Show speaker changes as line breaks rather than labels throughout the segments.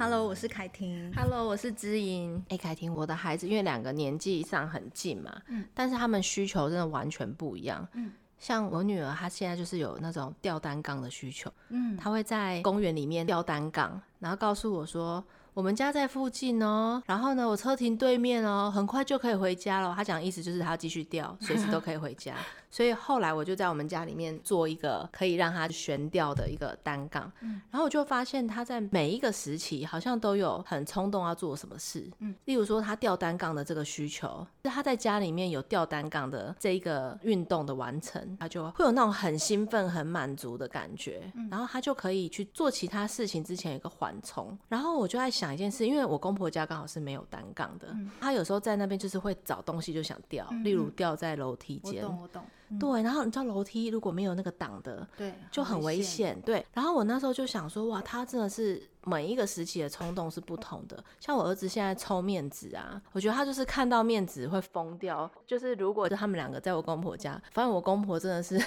Hello，我是凯婷。
Hello，我是知音。哎、欸，凯婷，我的孩子因为两个年纪上很近嘛，嗯，但是他们需求真的完全不一样，嗯，像我女儿，她现在就是有那种吊单杠的需求，嗯，她会在公园里面吊单杠，然后告诉我说。我们家在附近哦，然后呢，我车停对面哦，很快就可以回家了。她讲的意思就是她要继续吊，随时都可以回家。所以后来我就在我们家里面做一个可以让它悬吊的一个单杠，嗯，然后我就发现他在每一个时期好像都有很冲动要做什么事，嗯，例如说他吊单杠的这个需求，是他在家里面有吊单杠的这一个运动的完成，他就会有那种很兴奋、很满足的感觉，然后他就可以去做其他事情之前有一个缓冲。然后我就在想一件事，因为我公婆家刚好是没有单杠的，他有时候在那边就是会找东西就想吊，例如吊在楼梯间，我懂我懂。对，然后你知道楼梯如果没有那个挡的，对，就很危险。对，然后我那时候就想说，哇，他真的是每一个时期的冲动是不同的。像我儿子现在抽面子啊，我觉得他就是看到面子会疯掉。就是如果是他们两个在我公婆家，反正我公婆真的是。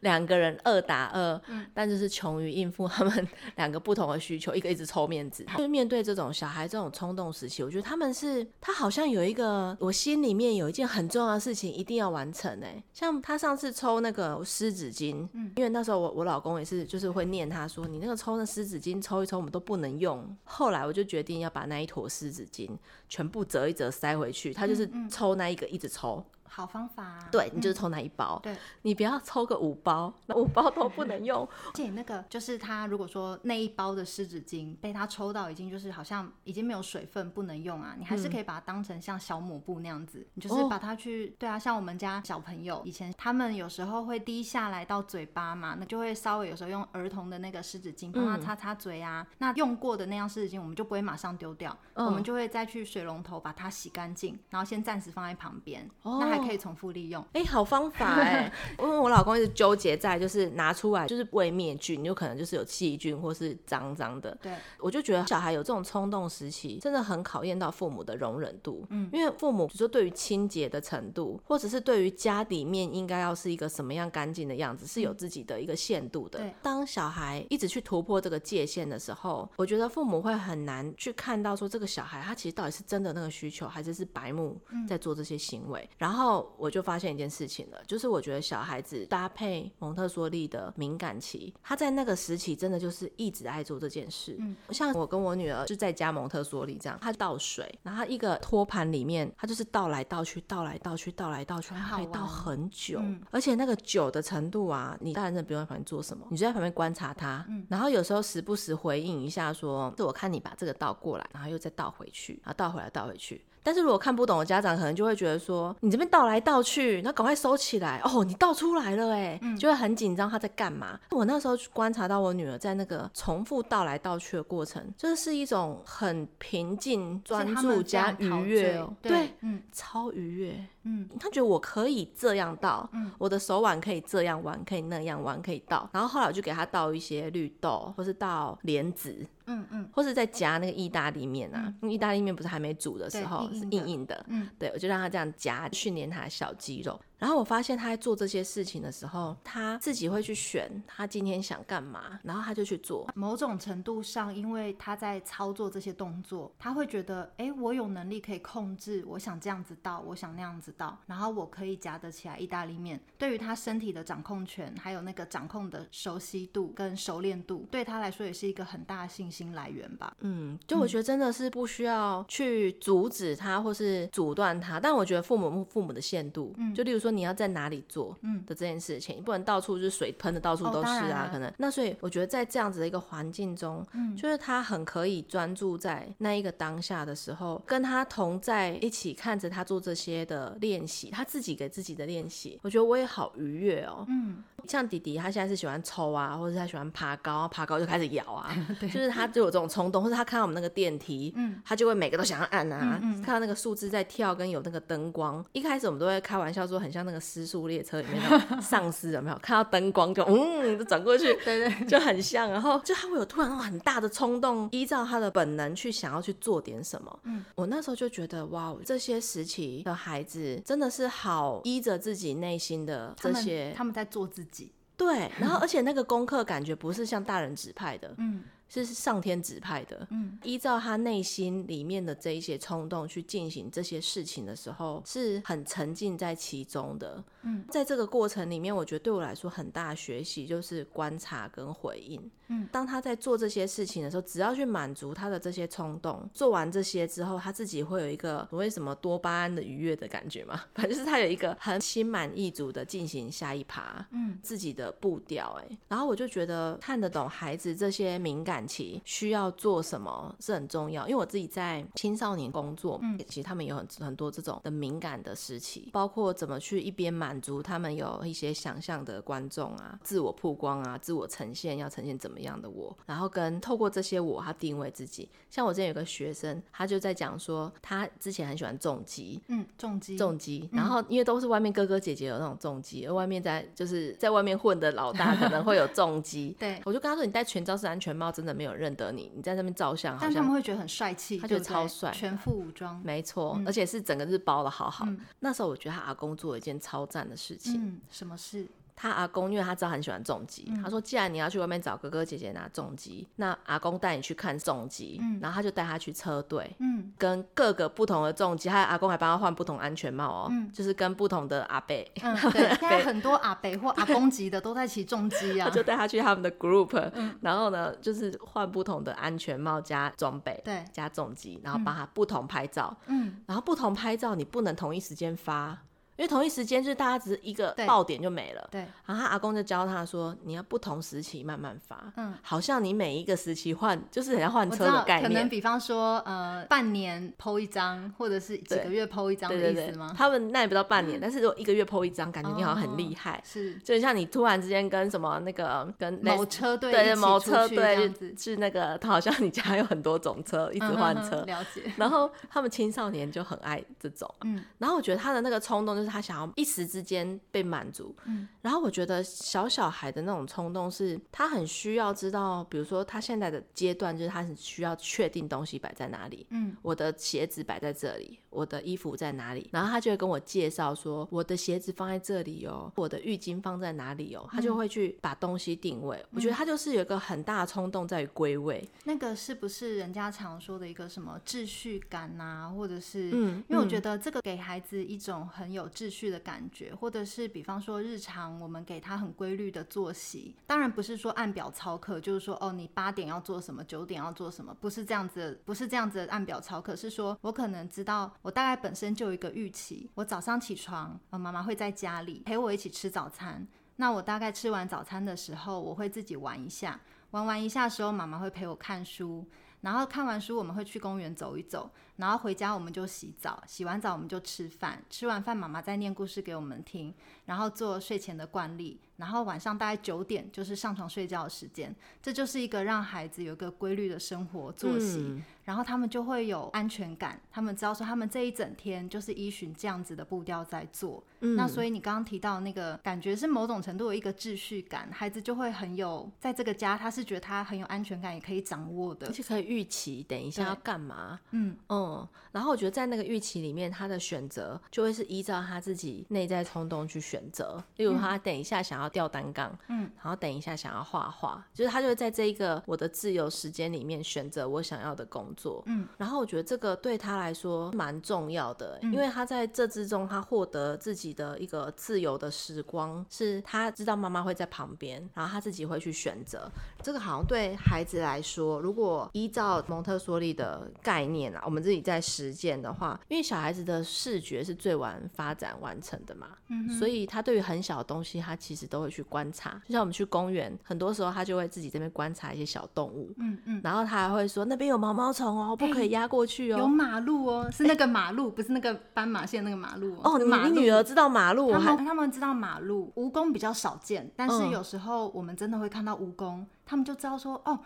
两个人二打二，嗯，但就是穷于应付他们 两个不同的需求，一个一直抽面子。就是面对这种小孩这种冲动时期，我觉得他们是他好像有一个，我心里面有一件很重要的事情一定要完成哎。像他上次抽那个湿纸巾，嗯，因为那时候我我老公也是，就是会念他说，你那个抽那湿纸巾抽一抽，我们都不能用。后来我就决定要把那一坨湿纸巾全部折一折塞回去，他就是抽那一个一直抽。
好方法啊，
对，你就是抽那一包，嗯，对，你不要抽个五包，那五包都不能用。
而且那个就是他，如果说那一包的湿纸巾被他抽到已经就是好像已经没有水分不能用啊，你还是可以把它当成像小抹布那样子，嗯，你就是把它去，对啊，像我们家小朋友以前他们有时候会滴下来到嘴巴嘛，那就会稍微有时候用儿童的那个湿纸巾帮他擦擦嘴啊，嗯，那用过的那样湿纸巾我们就不会马上丢掉，嗯，我们就会再去水龙头把它洗干净，然后先暂时放在旁边，哦，那还。可以重复利用，
哎、欸，好方法哎！因为我老公一直纠结在，就是拿出来就是未灭菌，有可能就是有细菌或是脏脏的。对，我就觉得小孩有这种冲动时期，真的很考验到父母的容忍度。嗯，因为父母比如说对于清洁的程度，或者是对于家里面应该要是一个什么样干净的样子，是有自己的一个限度的。对，当小孩一直去突破这个界限的时候，我觉得父母会很难去看到说这个小孩他其实到底是真的那个需求，还是是白目在做这些行为，然后。我就发现一件事情了，就是我觉得小孩子搭配蒙特梭利的敏感期，他在那个时期真的就是一直爱做这件事。嗯，像我跟我女儿就在家蒙特梭利这样，他倒水，然后一个托盘里面，他就是倒来倒去，倒来倒去，倒来倒去，他可以倒很久，嗯，而且那个久的程度啊，你大人真的不用在旁边做什么，你就在旁边观察他，嗯，然后有时候时不时回应一下说，是我看你把这个倒过来，然后又再倒回去，然后倒回来倒回去。但是如果看不懂的家长，可能就会觉得说，你这边倒来倒去，那赶快收起来。哦，你倒出来了哎，就会很紧张，他在干嘛？我那时候观察到我女儿在那个重复倒来倒去的过程，这是是一种很平静、专注加愉悦，对，嗯，超愉悦，嗯，他觉得我可以这样倒，嗯，我的手腕可以这样弯，可以那样弯，可以倒。然后后来我就给他倒一些绿豆，或是倒莲子。嗯嗯，或是在夹那个意大利面啊，因为意大利面不是还没煮的时候是硬硬的，嗯，对，我就让他这样夹，训练他的小肌肉。然后我发现他在做这些事情的时候，他自己会去选他今天想干嘛，然后他就去做。
某种程度上，因为他在操作这些动作，他会觉得，哎，我有能力可以控制，我想这样子倒，我想那样子倒，然后我可以夹得起来意大利面。对于他身体的掌控权，还有那个掌控的熟悉度跟熟练度，对他来说也是一个很大的信心来源吧。
嗯，就我觉得真的是不需要去阻止他或是阻断他，但我觉得父母父母的限度，嗯，就例如说。说你要在哪里做嗯的这件事情，嗯、你不能到处就是水喷的到处都是啊，哦、可能那所以我觉得在这样子的一个环境中，嗯，就是他很可以专注在那一个当下的时候，跟他同在一起看着他做这些的练习，他自己给自己的练习，我觉得我也好愉悦哦，嗯。像弟弟，他现在是喜欢抽啊，或者是他喜欢爬高，爬高就开始咬啊，就是他就有这种冲动，或者他看到我们那个电梯，嗯，他就会每个都想要按啊，嗯嗯、看到那个数字在跳，跟有那个灯光，一开始我们都会开玩笑说，很像那个失速列车里面的 丧尸有没有？看到灯光就嗯，就转过去，对对，就很像，然后就他会有突然那种很大的冲动，依照他的本能去想要去做点什么。嗯，我那时候就觉得哇，这些时期的孩子真的是好依着自己内心的这些，
他，他们在做自己。
对，然后而且那个功课感觉不是像大人指派的，嗯，是上天指派的。嗯，依照他内心里面的这一些冲动去进行这些事情的时候，是很沉浸在其中的。嗯，在这个过程里面，我觉得对我来说很大的学习就是观察跟回应。嗯，当他在做这些事情的时候，只要去满足他的这些冲动，做完这些之后，他自己会有一个所谓什么多巴胺的愉悦的感觉嘛？反正就是他有一个很心满意足的进行下一趴，嗯，自己的步调。哎，然后我就觉得看得懂孩子这些敏感期需要做什么是很重要，因为我自己在青少年工作，嗯，其实他们有很很多这种的敏感的时期，包括怎么去一边满足他们有一些想象的观众啊，自我曝光啊，自我呈现要呈现怎么。样的我，然后跟透过这些我，他定位自己。像我之前有个学生，他就在讲说，他之前很喜欢重击，
嗯，重击，
重击。然后因为都是外面哥哥姐姐有那种重击，而外面在就是在外面混的老大可能会有重击。
对，
我就跟他说，你戴全罩式安全帽，真的没有认得你。你在那边照相，好像
但他们会觉得很帅气，
他觉得超帅，
全副武装，
没错，嗯、而且是整个是包的好好。嗯、那时候我觉得他阿公做了一件超赞的事情。
嗯，什么事？
他阿公，因为他知道很喜欢重机，嗯、他说：“既然你要去外面找哥哥姐姐拿重机，那阿公带你去看重机。嗯”然后他就带他去车队，嗯，跟各个不同的重机，他阿公还帮他换不同安全帽哦，嗯、就是跟不同的阿伯，
嗯，对，现在很多阿伯或阿公级的都在骑重机啊，
他就带他去他们的 group，嗯，然后呢，就是换不同的安全帽加装备，
对，
加重机，然后帮他不同拍照，嗯，然后不同拍照你不能同一时间发。因为同一时间就是大家只是一个爆点就没了，
对。
然后他阿公就教他说，你要不同时期慢慢发，嗯，好像你每一个时期换，就是很像换车的概念。
可能比方说，呃，半年 po 一张，或者是几个月 po 一张的意思吗？对对对，
他们那也不到半年，嗯、但是如果一个月 po 一张，感觉你好像很厉害，哦、
是，
就像你突然之间跟什么那个跟
某车队
对某车队是那个，他好像你家有很多种车，一直换车，
嗯、了解。
然后他们青少年就很爱这种，嗯，然后我觉得他的那个冲动就是他想要一时。之间被满足，嗯，然后我觉得小小孩的那种冲动是，他很需要知道，比如说他现在的阶段就是他很需要确定东西摆在哪里，嗯，我的鞋子摆在这里，我的衣服在哪里，然后他就会跟我介绍说，我的鞋子放在这里哦，我的浴巾放在哪里哦，他就会去把东西定位。嗯，我觉得他就是有一个很大的冲动在于归位。
那个是不是人家常说的一个什么秩序感啊，或者是，嗯，因为我觉得这个给孩子一种很有秩序的感觉。或者是比方说日常我们给他很规律的作息，当然不是说按表操课，就是说哦，你八点要做什么，九点要做什么，不是这样子，不是这样子的按表操课，是说我可能知道我大概本身就有一个预期，我早上起床，呃，妈妈会在家里陪我一起吃早餐，那我大概吃完早餐的时候，我会自己玩一下，玩完一下的时候，妈妈会陪我看书，然后看完书我们会去公园走一走。然后回家我们就洗澡，洗完澡我们就吃饭，吃完饭妈妈再念故事给我们听，然后做睡前的惯例，然后晚上大概九点就是上床睡觉的时间，这就是一个让孩子有一个规律的生活作息，嗯、然后他们就会有安全感，他们知道说他们这一整天就是依循这样子的步调在做，嗯、那所以你刚刚提到那个感觉是某种程度有一个秩序感，孩子就会很有在这个家他是觉得他很有安全感，也可以掌握的，
而且可以预期等一下要干嘛，嗯。嗯。嗯，然后我觉得在那个预期里面，他的选择就会是依照他自己内在冲动去选择。例如，他等一下想要吊单杠，嗯，然后等一下想要画画，就是他就会在这一个我的自由时间里面选择我想要的工作，嗯。然后我觉得这个对他来说蛮重要的，因为他在这之中，他获得自己的一个自由的时光，是他知道妈妈会在旁边，然后他自己会去选择。这个好像对孩子来说，如果依照蒙特梭利的概念啊，我们自己。在实践的话，因为小孩子的视觉是最晚发展完成的嘛，嗯、所以他对于很小的东西，他其实都会去观察。就像我们去公园，很多时候他就会自己这边观察一些小动物，嗯嗯，然后他还会说那边有毛毛虫哦，不可以压过去哦，
有马路哦，是那个马路，欸、不是那个斑马线那个马路哦。
你女儿知道马路，
他们他们知道马路，蜈蚣比较少见，但是有时候我们真的会看到蜈蚣，他们就知道说哦。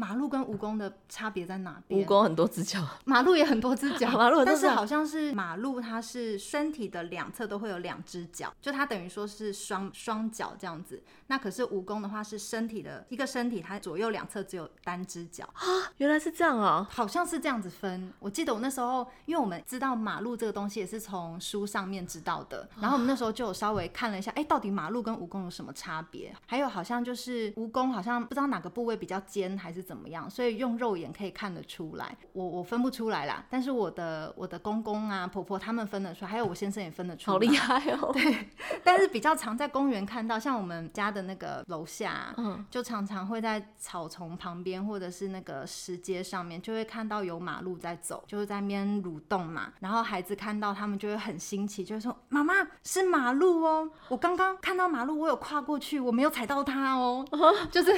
马路跟蜈蚣的差别在哪边？
蜈蚣很多只脚，
马路也很多只脚。马路，但是好像是马路，它是身体的两侧都会有两只脚，就它等于说是双双脚这样子。那可是蜈蚣的话是身体的一个身体，它左右两侧只有单只脚
啊。原来是这样啊，
好像是这样子分。我记得我那时候，因为我们知道马路这个东西也是从书上面知道的，然后我们那时候就有稍微看了一下，哎，到底马路跟蜈蚣有什么差别？还有好像就是蜈蚣好像不知道哪个部位比较尖还是。怎么样，所以用肉眼可以看得出来。我我分不出来啦，但是我的我的公公啊婆婆他们分得出来，还有我先生也分得出来。
好厉害哦！
对，但是比较常在公园看到，像我们家的那个楼下，嗯，就常常会在草丛旁边或者是那个石阶上面，就会看到有马路在走，就是在那边蠕动嘛。然后孩子看到他们就会很新奇，就会说：“妈妈是马路哦，我刚刚看到马路，我有跨过去，我没有踩到它哦。”就是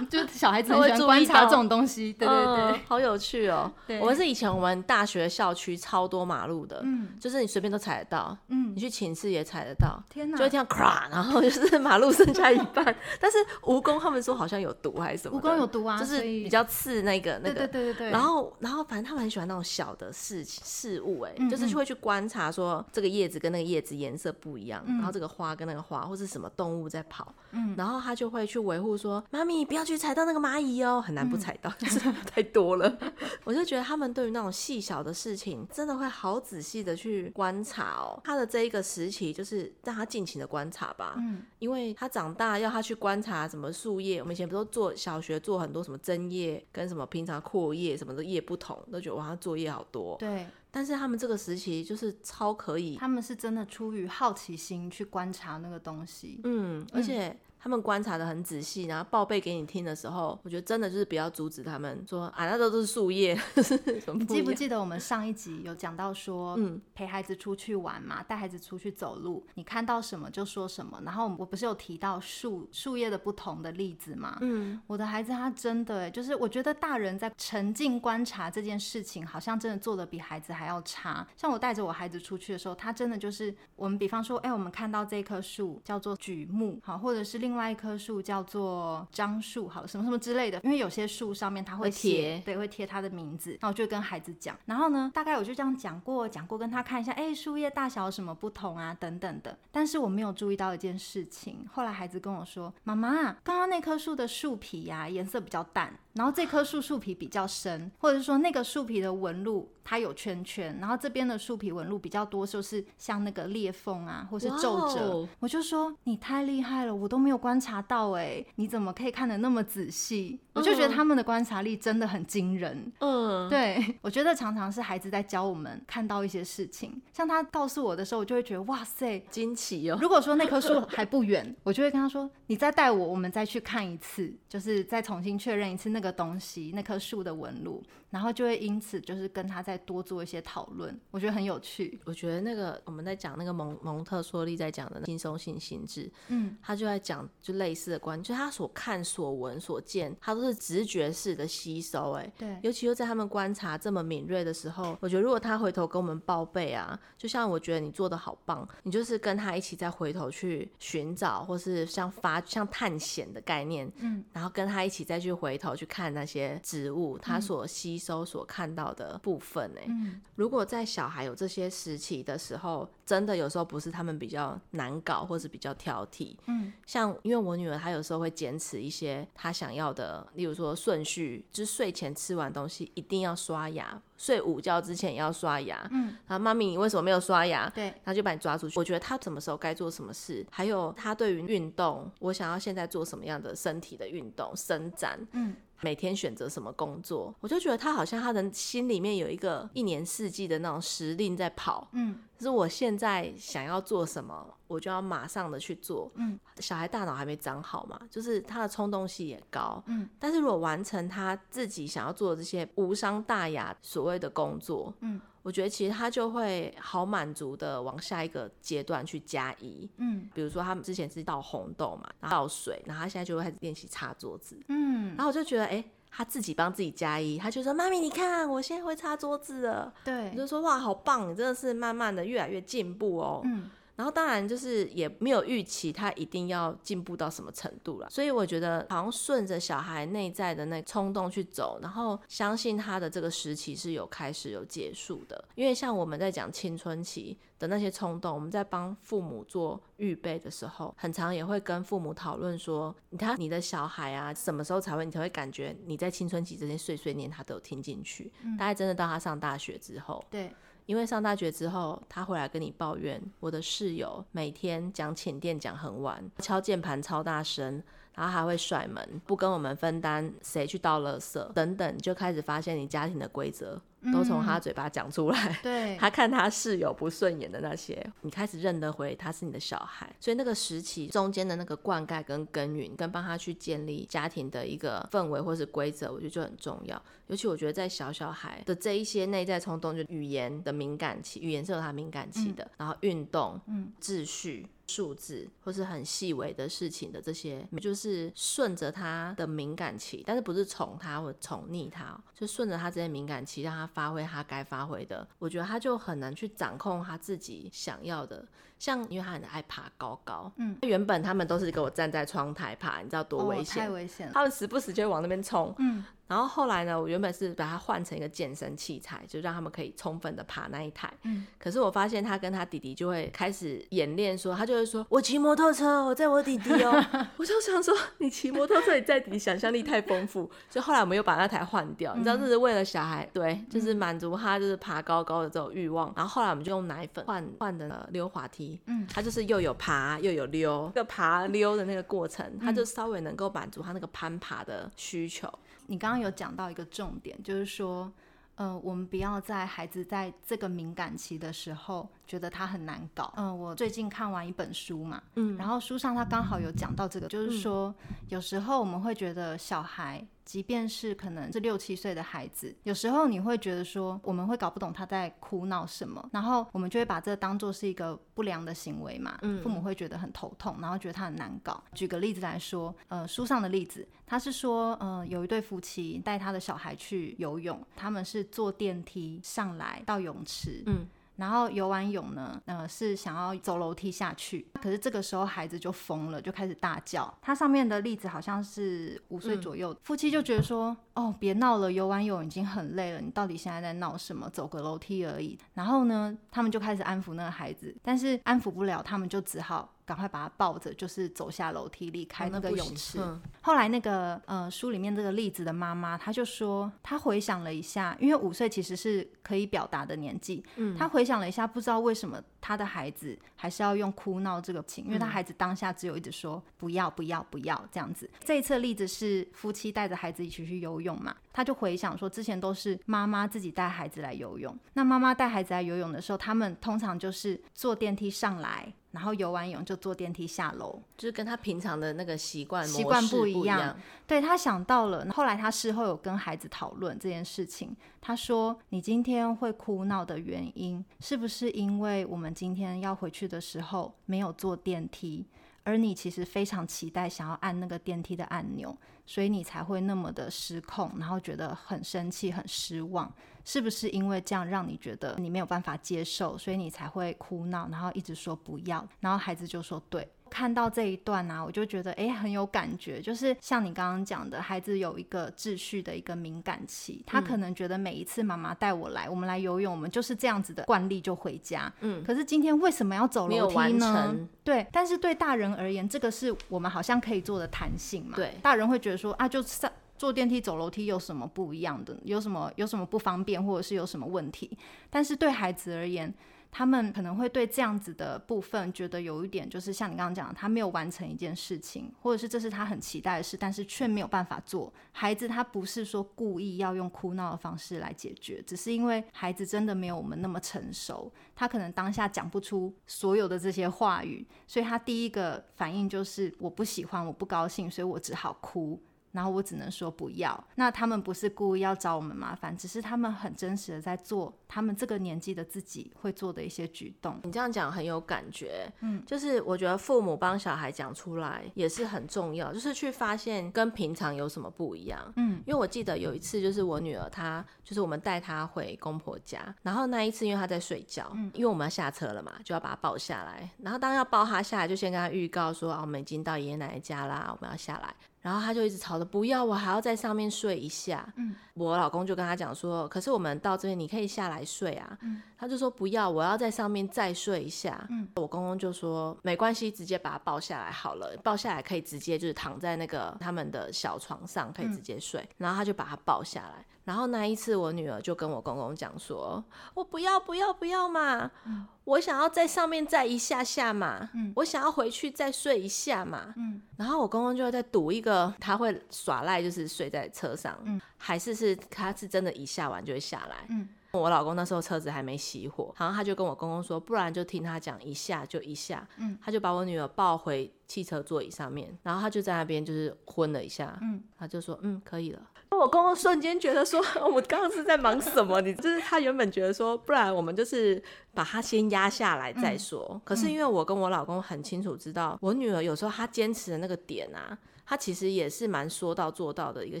就是小孩子很喜欢观察这种东西，对对对，
嗯，好有趣哦。对我们是以前我们大学校区超多马路的，嗯，就是你随便都踩得到，嗯，你去寝室也踩得到，天哪，就会听到咔，然后就是马路剩下一半，但是蜈蚣他们说好像有毒还是什么？
蜈蚣有毒啊，
就是比较刺那个那个，
对对对对。
然后然后反正他们很喜欢那种小的事情事物，哎，就是就会去观察说这个叶子跟那个叶子颜色不一样，然后这个花跟那个花或是什么动物在跑，嗯，然后他就会去维护说，妈咪不要去踩到那个蚂蚁哦，很难不踩到，就是 太多了。我就觉得他们对于那种细小的事情，真的会好仔细的去观察哦。他的这一个时期，就是让他尽情的观察吧。嗯，因为他长大要他去观察什么树叶，我们以前不都做小学做很多什么针叶跟什么平常阔叶什么的叶不同，都觉得哇，他作业好多。
对，
但是他们这个时期就是超可以，
他们是真的出于好奇心去观察那个东西。
嗯，而且。嗯他们观察的很仔细，然后报备给你听的时候，我觉得真的就是不要阻止他们说啊，那都是树叶。
你记不记得我们上一集有讲到说，嗯，陪孩子出去玩嘛，带孩子出去走路，你看到什么就说什么。然后我不是有提到树树叶的不同的例子吗？嗯，我的孩子他真的就是，我觉得大人在沉浸观察这件事情，好像真的做的比孩子还要差。像我带着我孩子出去的时候，他真的就是，我们比方说，哎，我们看到这棵树叫做榉木，好，或者是另。另外一棵树叫做樟树，好了，什么什么之类的。因为有些树上面它会贴，对，会贴它的名字。那我就跟孩子讲，然后呢，大概我就这样讲过，讲过，跟他看一下，哎，树叶大小有什么不同啊，等等的。但是我没有注意到一件事情。后来孩子跟我说：“妈妈，刚刚那棵树的树皮呀，颜色比较淡。”然后这棵树树皮比较深，或者是说那个树皮的纹路它有圈圈，然后这边的树皮纹路比较多，就是像那个裂缝啊，或是皱褶。Wow. 我就说你太厉害了，我都没有观察到哎，你怎么可以看得那么仔细？我就觉得他们的观察力真的很惊人。嗯，对，我觉得常常是孩子在教我们看到一些事情，像他告诉我的时候，我就会觉得哇塞，
惊奇哦。
如果说那棵树还不远，我就会跟他说，你再带我，我们再去看一次，就是再重新确认一次那个。的东西，那棵树的纹路，然后就会因此就是跟他再多做一些讨论，我觉得很有趣。
我觉得那个我们在讲那个蒙蒙特梭利在讲的轻松性心智，嗯，他就在讲就类似的观念，就他所看、所闻、所见，他都是直觉式的吸收，哎，对，尤其又在他们观察这么敏锐的时候，我觉得如果他回头跟我们报备啊，就像我觉得你做的好棒，你就是跟他一起再回头去寻找，或是像发像探险的概念，嗯，然后跟他一起再去回头去看。看那些植物，他所吸收、所看到的部分呢？嗯，如果在小孩有这些时期的时候，真的有时候不是他们比较难搞，或是比较挑剔。嗯，像因为我女儿，她有时候会坚持一些她想要的，例如说顺序，就是睡前吃完东西一定要刷牙，睡午觉之前也要刷牙。嗯，然后妈咪，你为什么没有刷牙？对，她就把你抓出去。我觉得她什么时候该做什么事，还有她对于运动，我想要现在做什么样的身体的运动伸展。嗯。每天选择什么工作，我就觉得他好像他的心里面有一个一年四季的那种时令在跑，嗯，是我现在想要做什么，我就要马上的去做，嗯，小孩大脑还没长好嘛，就是他的冲动性也高，嗯，但是如果完成他自己想要做的这些无伤大雅所谓的工作，嗯。我觉得其实他就会好满足的往下一个阶段去加一，嗯，比如说他们之前是倒红豆嘛，倒水，然后他现在就会开始练习擦桌子，嗯，然后我就觉得，哎、欸，他自己帮自己加一，他就说，妈咪，你看我现在会擦桌子了，对，你就说，哇，好棒，你真的是慢慢的越来越进步哦，嗯。然后当然就是也没有预期他一定要进步到什么程度了，所以我觉得好像顺着小孩内在的那冲动去走，然后相信他的这个时期是有开始有结束的。因为像我们在讲青春期的那些冲动，我们在帮父母做预备的时候，很常也会跟父母讨论说，你看你的小孩啊，什么时候才会你才会感觉你在青春期这些碎碎念他都有听进去？嗯，大概真的到他上大学之后，对。因为上大学之后，他回来跟你抱怨，我的室友每天讲寝电讲很晚，敲键盘超大声，然后还会甩门，不跟我们分担谁去倒垃圾等等，就开始发现你家庭的规则。都从他嘴巴讲出来，
对，
他看他室友不顺眼的那些，你开始认得回他是你的小孩，所以那个时期中间的那个灌溉跟耕耘，跟帮他去建立家庭的一个氛围或是规则，我觉得就很重要。尤其我觉得在小小孩的这一些内在冲动，就语言的敏感期，语言是有他敏感期的，嗯、然后运动，嗯，秩序。数字或是很细微的事情的这些，就是顺着他的敏感期，但是不是宠他或宠溺他，就顺着他这些敏感期，让他发挥他该发挥的。我觉得他就很难去掌控他自己想要的。像因为他很爱爬高高，嗯，原本他们都是给我站在窗台爬，你知道多危险？
太危险了。
他们时不时就会往那边冲，嗯。然后后来呢，我原本是把它换成一个健身器材，就让他们可以充分的爬那一台。嗯。可是我发现他跟他弟弟就会开始演练，说他就会说：“我骑摩托车，我载我弟弟哦。”我就想说，你骑摩托车，你载弟弟，想象力太丰富。所以后来我们又把那台换掉，你知道这是为了小孩，对，就是满足他就是爬高高的这种欲望。然后后来我们就用奶粉换换的溜滑梯，嗯，他就是又有爬又有溜，那个爬溜的那个过程，他就稍微能够满足他那个攀爬的需求。
你刚刚有讲到一个重点，就是说，呃，我们不要在孩子在这个敏感期的时候觉得他很难搞。嗯、呃，我最近看完一本书嘛，嗯，然后书上他刚好有讲到这个，就是说，有时候我们会觉得小孩。即便是可能是六七岁的孩子，有时候你会觉得说，我们会搞不懂他在哭闹什么，然后我们就会把这当做是一个不良的行为嘛。嗯，父母会觉得很头痛，然后觉得他很难搞。举个例子来说，呃，书上的例子，他是说，呃，有一对夫妻带他的小孩去游泳，他们是坐电梯上来到泳池。嗯。然后游完泳呢，呃，是想要走楼梯下去，可是这个时候孩子就疯了，就开始大叫。它上面的例子好像是五岁左右，嗯、夫妻就觉得说，哦，别闹了，游完泳已经很累了，你到底现在在闹什么？走个楼梯而已。然后呢，他们就开始安抚那个孩子，但是安抚不了，他们就只好。赶快把他抱着，就是走下楼梯，离开那个泳池。嗯、后来那个呃书里面这个例子的妈妈，她就说，她回想了一下，因为五岁其实是可以表达的年纪。嗯，她回想了一下，不知道为什么她的孩子还是要用哭闹这个情，因为她孩子当下只有一直说不要不要不要这样子。这一次例子是夫妻带着孩子一起去游泳嘛，她就回想说，之前都是妈妈自己带孩子来游泳。那妈妈带孩子来游泳的时候，他们通常就是坐电梯上来。然后游完泳就坐电梯下楼，
就是跟他平常的那个习惯
习惯不一样。对，他想到了，后来他事后有跟孩子讨论这件事情。他说：“你今天会哭闹的原因，是不是因为我们今天要回去的时候没有坐电梯，而你其实非常期待想要按那个电梯的按钮，所以你才会那么的失控，然后觉得很生气、很失望。”是不是因为这样让你觉得你没有办法接受，所以你才会哭闹，然后一直说不要，然后孩子就说对。看到这一段啊，我就觉得诶，很有感觉，就是像你刚刚讲的，孩子有一个秩序的一个敏感期，他可能觉得每一次妈妈带我来，我们来游泳，我们就是这样子的惯例就回家。嗯，可是今天为什么要走楼梯呢？对，但是对大人而言，这个是我们好像可以做的弹性嘛。对，大人会觉得说啊，就上。坐电梯走楼梯有什么不一样的？有什么有什么不方便，或者是有什么问题？但是对孩子而言，他们可能会对这样子的部分觉得有一点，就是像你刚刚讲的，他没有完成一件事情，或者是这是他很期待的事，但是却没有办法做。孩子他不是说故意要用哭闹的方式来解决，只是因为孩子真的没有我们那么成熟，他可能当下讲不出所有的这些话语，所以他第一个反应就是我不喜欢，我不高兴，所以我只好哭。然后我只能说不要。那他们不是故意要找我们麻烦，只是他们很真实的在做他们这个年纪的自己会做的一些举动。
你这样讲很有感觉，嗯，就是我觉得父母帮小孩讲出来也是很重要，就是去发现跟平常有什么不一样，嗯，因为我记得有一次就是我女儿她就是我们带她回公婆家，然后那一次因为她在睡觉，嗯，因为我们要下车了嘛，就要把她抱下来，然后当要抱她下来，就先跟她预告说啊，我们已经到爷爷奶奶家啦，我们要下来。然后他就一直吵着不要，我还要在上面睡一下。嗯，我老公就跟他讲说，可是我们到这边你可以下来睡啊。嗯，他就说不要，我要在上面再睡一下。嗯，我公公就说没关系，直接把他抱下来好了，抱下来可以直接就是躺在那个他们的小床上，可以直接睡。嗯、然后他就把他抱下来。然后那一次，我女儿就跟我公公讲说：“我不要，不要，不要嘛！嗯、我想要在上面再一下下嘛，嗯、我想要回去再睡一下嘛。嗯”然后我公公就会在赌一个他会耍赖，就是睡在车上，嗯、还是是他是真的，一下完就会下来。嗯。我老公那时候车子还没熄火，然后他就跟我公公说，不然就听他讲一下就一下，嗯，他就把我女儿抱回汽车座椅上面，然后他就在那边就是昏了一下，嗯，他就说嗯可以了。我公公瞬间觉得说，我刚刚是在忙什么？你就是他原本觉得说，不然我们就是把他先压下来再说。嗯，可是因为我跟我老公很清楚知道，我女儿有时候她坚持的那个点啊，她其实也是蛮说到做到的一个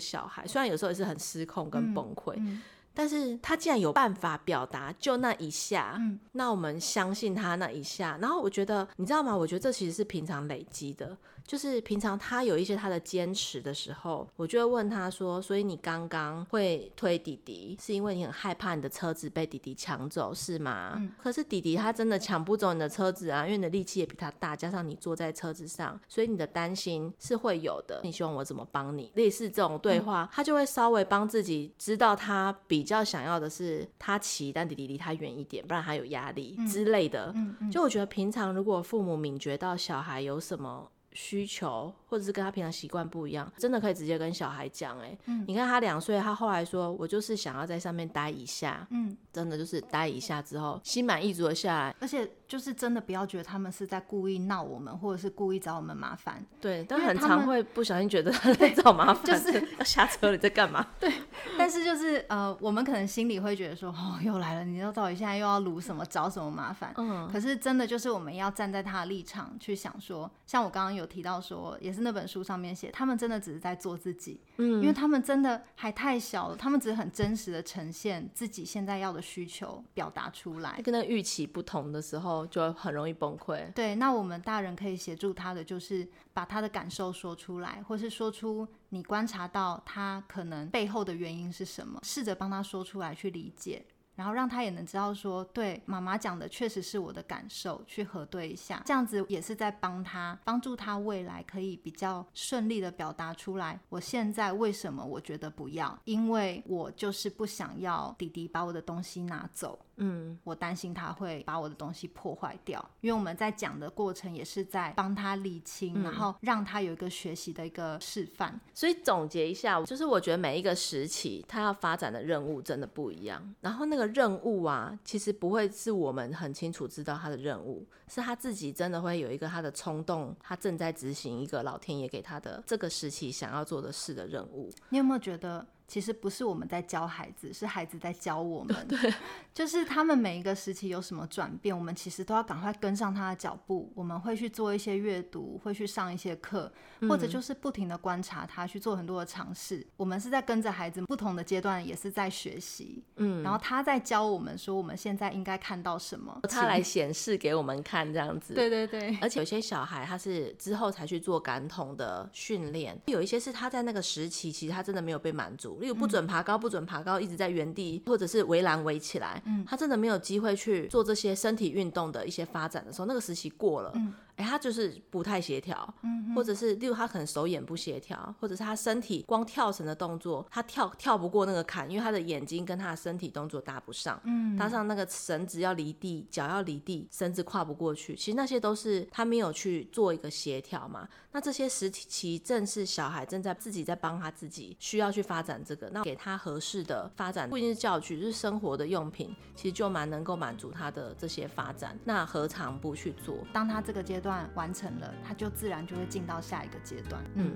小孩，虽然有时候也是很失控跟崩溃。嗯嗯但是他既然有办法表达，就那一下，嗯，那我们相信他那一下。然后我觉得，你知道吗？我觉得这其实是平常累积的。就是平常他有一些他的坚持的时候，我就会问他说：“所以你刚刚会推弟弟，是因为你很害怕你的车子被弟弟抢走，是吗？”嗯。可是弟弟他真的抢不走你的车子啊，因为你的力气也比他大，加上你坐在车子上，所以你的担心是会有的。你希望我怎么帮你？类似这种对话，嗯、他就会稍微帮自己知道他比较想要的是他骑，但弟弟离他远一点，不然他有压力之类的。就我觉得平常如果父母敏觉到小孩有什么。需求或者是跟他平常习惯不一样，真的可以直接跟小孩讲。哎，嗯，你看他两岁，他后来说我就是想要在上面待一下，嗯，真的就是待一下之后，心满意足的下来，
而且就是真的不要觉得他们是在故意闹我们，或者是故意找我们麻烦。
对，但很常会不小心觉得他在找麻烦，就 是要下车你在干嘛？
对，但是就是呃，我们可能心里会觉得说，哦，又来了，你又到底现在又要撸什么，找什么麻烦？嗯，可是真的就是我们要站在他的立场去想说，像我刚刚有。提到说，也是那本书上面写，他们真的只是在做自己，嗯，因为他们真的还太小了，他们只是很真实的呈现自己现在要的需求表达出来，
跟那预期不同的时候，就很容易崩溃。
对，那我们大人可以协助他的，就是把他的感受说出来，或是说出你观察到他可能背后的原因是什么，试着帮他说出来去理解。然后让他也能知道说，对，妈妈讲的确实是我的感受，去核对一下，这样子也是在帮他，帮助他未来可以比较顺利的表达出来。我现在为什么我觉得不要？因为我就是不想要弟弟把我的东西拿走。嗯，我担心他会把我的东西破坏掉，因为我们在讲的过程也是在帮他理清，嗯、然后让他有一个学习的一个示范。
所以总结一下，就是我觉得每一个时期他要发展的任务真的不一样。然后那个任务啊，其实不会是我们很清楚知道他的任务，是他自己真的会有一个他的冲动，他正在执行一个老天爷给他的这个时期想要做的事的任务。
你有没有觉得？其实不是我们在教孩子，是孩子在教我们。对，就是他们每一个时期有什么转变，我们其实都要赶快跟上他的脚步。我们会去做一些阅读，会去上一些课，或者就是不停的观察他，去做很多的尝试。我们是在跟着孩子不同的阶段，也是在学习。嗯，然后他在教我们说，我们现在应该看到什么，
他来显示给我们看，这样子。
对对对。
而且有些小孩他是之后才去做感统的训练，有一些是他在那个时期，其实他真的没有被满足。例如不准爬高，不准爬高，一直在原地，或者是围栏围起来，嗯，他真的没有机会去做这些身体运动的一些发展的时候，那个时期过了。嗯哎，他就是不太协调，嗯，或者是例如他可能手眼不协调，或者是他身体光跳绳的动作，他跳跳不过那个坎，因为他的眼睛跟他的身体动作搭不上，嗯，搭上那个绳子要离地，脚要离地，绳子跨不过去，其实那些都是他没有去做一个协调嘛。那这些时期正是小孩正在自己在帮他自己需要去发展这个，那给他合适的发展，不一定是教具，就是生活的用品，其实就蛮能够满足他的这些发展。那何尝不去做？
当他这个阶段。段完成了，它就自然就会进到下一个阶段。嗯，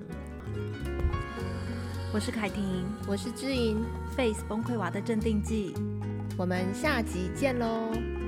我是凯婷，
我是知音
，Face 崩溃娃的镇定剂，
我们下集见喽。